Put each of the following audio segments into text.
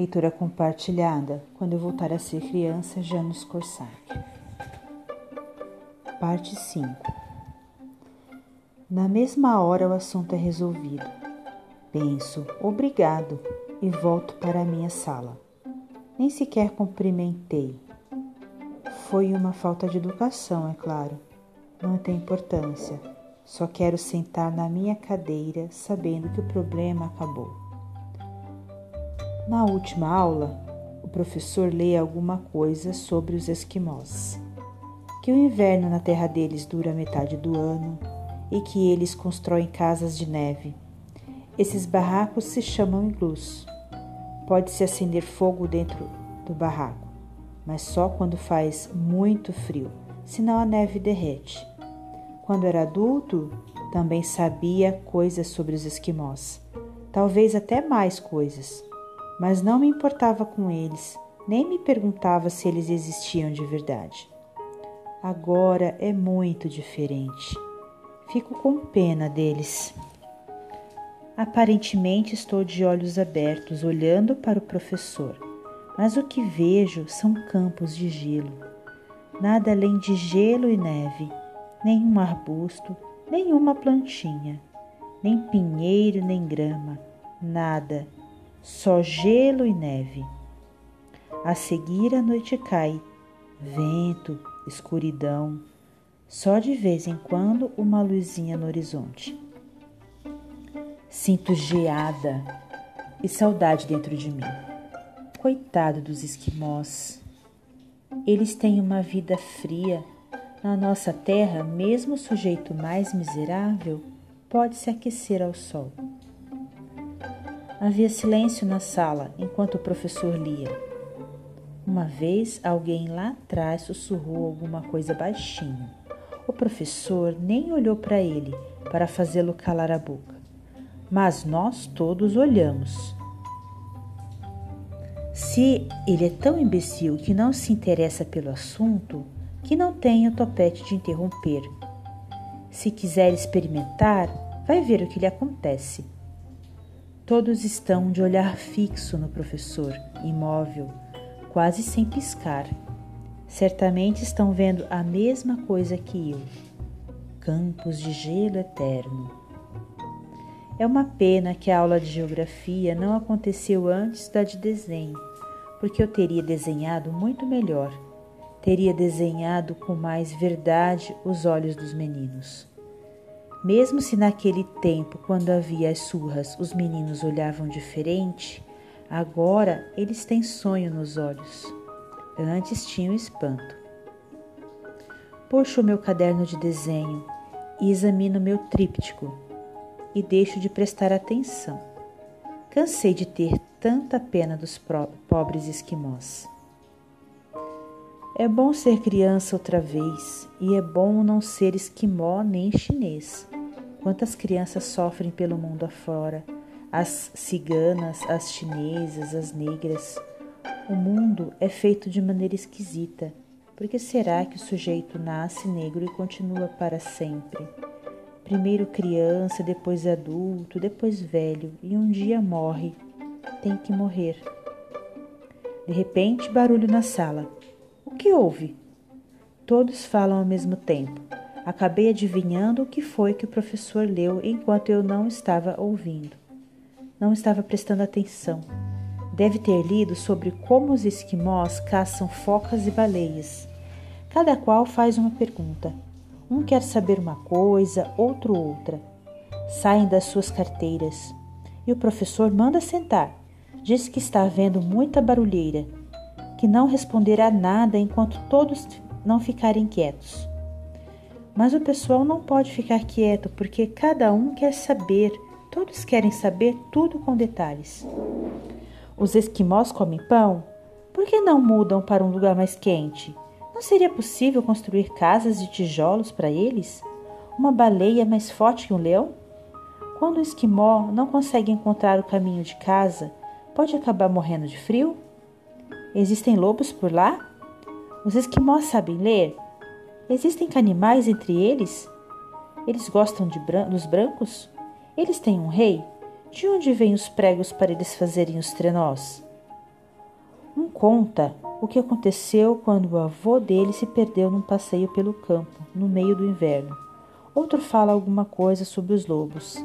Leitura compartilhada quando eu voltar a ser criança, Janos Corsac. Parte 5 Na mesma hora o assunto é resolvido. Penso, obrigado, e volto para a minha sala. Nem sequer cumprimentei. Foi uma falta de educação, é claro. Não tem importância. Só quero sentar na minha cadeira sabendo que o problema acabou. Na última aula, o professor lê alguma coisa sobre os esquimós, que o inverno na terra deles dura metade do ano e que eles constroem casas de neve. Esses barracos se chamam iglus. Pode-se acender fogo dentro do barraco, mas só quando faz muito frio, senão a neve derrete. Quando era adulto, também sabia coisas sobre os esquimós, talvez até mais coisas mas não me importava com eles, nem me perguntava se eles existiam de verdade. Agora é muito diferente. Fico com pena deles. Aparentemente estou de olhos abertos, olhando para o professor, mas o que vejo são campos de gelo. Nada além de gelo e neve, nenhum arbusto, nenhuma plantinha, nem pinheiro, nem grama, nada só gelo e neve. A seguir a noite cai, vento, escuridão, só de vez em quando uma luzinha no horizonte. Sinto geada e saudade dentro de mim. Coitado dos esquimós. Eles têm uma vida fria. Na nossa terra, mesmo o sujeito mais miserável pode se aquecer ao sol. Havia silêncio na sala enquanto o professor lia. Uma vez alguém lá atrás sussurrou alguma coisa baixinho. O professor nem olhou para ele para fazê-lo calar a boca. Mas nós todos olhamos. Se ele é tão imbecil que não se interessa pelo assunto, que não tenha o topete de interromper. Se quiser experimentar, vai ver o que lhe acontece. Todos estão de olhar fixo no professor, imóvel, quase sem piscar. Certamente estão vendo a mesma coisa que eu: campos de gelo eterno. É uma pena que a aula de geografia não aconteceu antes da de desenho, porque eu teria desenhado muito melhor. Teria desenhado com mais verdade os olhos dos meninos. Mesmo se naquele tempo, quando havia as surras, os meninos olhavam diferente, agora eles têm sonho nos olhos. Antes tinham espanto. Puxo o meu caderno de desenho e examino meu tríptico e deixo de prestar atenção. Cansei de ter tanta pena dos pobres esquimós. É bom ser criança outra vez e é bom não ser esquimó nem chinês. Quantas crianças sofrem pelo mundo afora, as ciganas, as chinesas, as negras. O mundo é feito de maneira esquisita. Por que será que o sujeito nasce negro e continua para sempre? Primeiro criança, depois adulto, depois velho e um dia morre. Tem que morrer. De repente, barulho na sala. O que houve? Todos falam ao mesmo tempo. Acabei adivinhando o que foi que o professor leu enquanto eu não estava ouvindo. Não estava prestando atenção. Deve ter lido sobre como os esquimós caçam focas e baleias. Cada qual faz uma pergunta. Um quer saber uma coisa, outro outra. Saem das suas carteiras. E o professor manda sentar. Diz que está havendo muita barulheira, que não responderá nada enquanto todos não ficarem quietos. Mas o pessoal não pode ficar quieto porque cada um quer saber, todos querem saber tudo com detalhes. Os esquimós comem pão? Por que não mudam para um lugar mais quente? Não seria possível construir casas de tijolos para eles? Uma baleia mais forte que um leão? Quando o esquimó não consegue encontrar o caminho de casa, pode acabar morrendo de frio? Existem lobos por lá? Os esquimós sabem ler? Existem canibais entre eles? Eles gostam bran dos brancos? Eles têm um rei? De onde vêm os pregos para eles fazerem os trenós? conta o que aconteceu quando o avô dele se perdeu num passeio pelo campo, no meio do inverno. Outro fala alguma coisa sobre os lobos.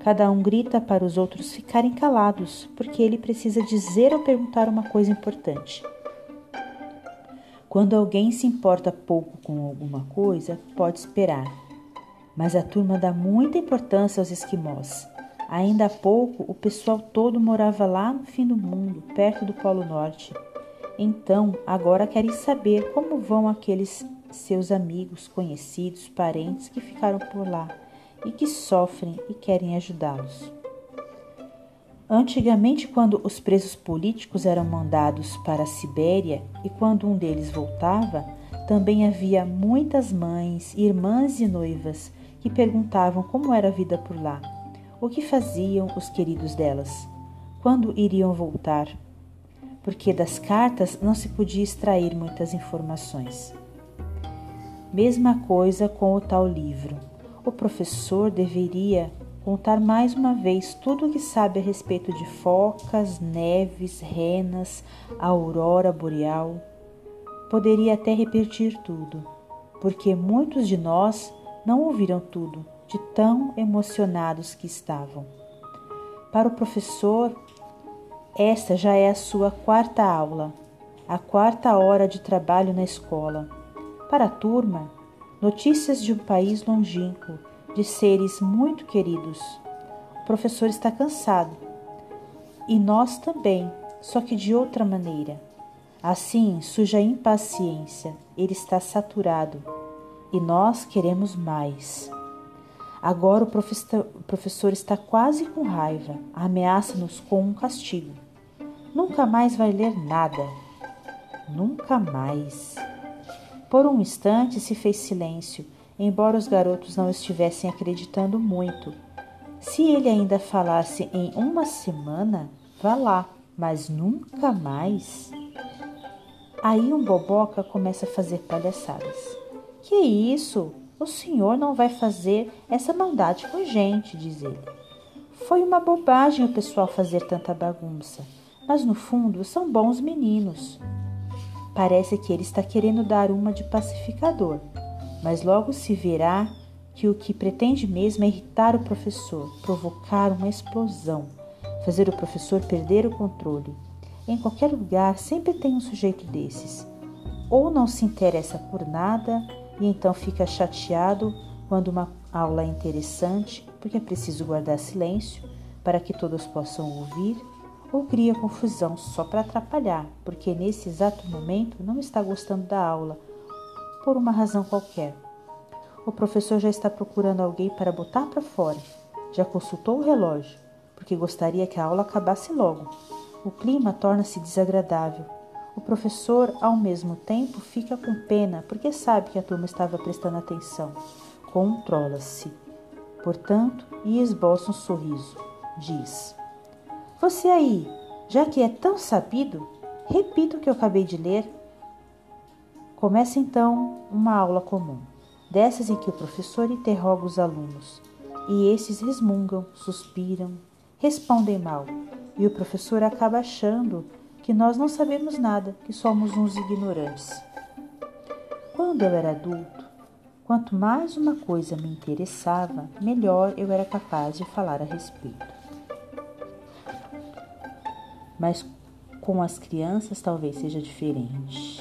Cada um grita para os outros ficarem calados, porque ele precisa dizer ou perguntar uma coisa importante. Quando alguém se importa pouco com alguma coisa, pode esperar. Mas a turma dá muita importância aos esquimós. Ainda há pouco, o pessoal todo morava lá no fim do mundo, perto do Polo Norte. Então, agora querem saber como vão aqueles seus amigos, conhecidos, parentes que ficaram por lá e que sofrem e querem ajudá-los. Antigamente, quando os presos políticos eram mandados para a Sibéria e quando um deles voltava, também havia muitas mães, irmãs e noivas que perguntavam como era a vida por lá, o que faziam os queridos delas, quando iriam voltar, porque das cartas não se podia extrair muitas informações. Mesma coisa com o tal livro. O professor deveria contar mais uma vez tudo o que sabe a respeito de focas, neves, renas, aurora boreal. Poderia até repetir tudo, porque muitos de nós não ouviram tudo, de tão emocionados que estavam. Para o professor, esta já é a sua quarta aula, a quarta hora de trabalho na escola. Para a turma, notícias de um país longínquo, de seres muito queridos. O professor está cansado. E nós também, só que de outra maneira. Assim surge a impaciência, ele está saturado e nós queremos mais. Agora o professor está quase com raiva, ameaça-nos com um castigo. Nunca mais vai ler nada. Nunca mais. Por um instante se fez silêncio, embora os garotos não estivessem acreditando muito. Se ele ainda falasse em uma semana, vá lá, mas nunca mais. Aí um boboca começa a fazer palhaçadas. Que isso? O senhor não vai fazer essa maldade com gente, diz ele. Foi uma bobagem o pessoal fazer tanta bagunça, mas no fundo são bons meninos. Parece que ele está querendo dar uma de pacificador, mas logo se verá que o que pretende mesmo é irritar o professor, provocar uma explosão, fazer o professor perder o controle. Em qualquer lugar sempre tem um sujeito desses. Ou não se interessa por nada e então fica chateado quando uma aula é interessante, porque é preciso guardar silêncio para que todos possam ouvir ou cria confusão só para atrapalhar, porque nesse exato momento não está gostando da aula, por uma razão qualquer. O professor já está procurando alguém para botar para fora. Já consultou o relógio, porque gostaria que a aula acabasse logo. O clima torna-se desagradável. O professor, ao mesmo tempo, fica com pena, porque sabe que a turma estava prestando atenção. Controla-se, portanto, e esboça um sorriso. Diz: você aí, já que é tão sabido, repita o que eu acabei de ler. Começa então uma aula comum, dessas em que o professor interroga os alunos, e esses resmungam, suspiram, respondem mal, e o professor acaba achando que nós não sabemos nada, que somos uns ignorantes. Quando eu era adulto, quanto mais uma coisa me interessava, melhor eu era capaz de falar a respeito mas com as crianças talvez seja diferente.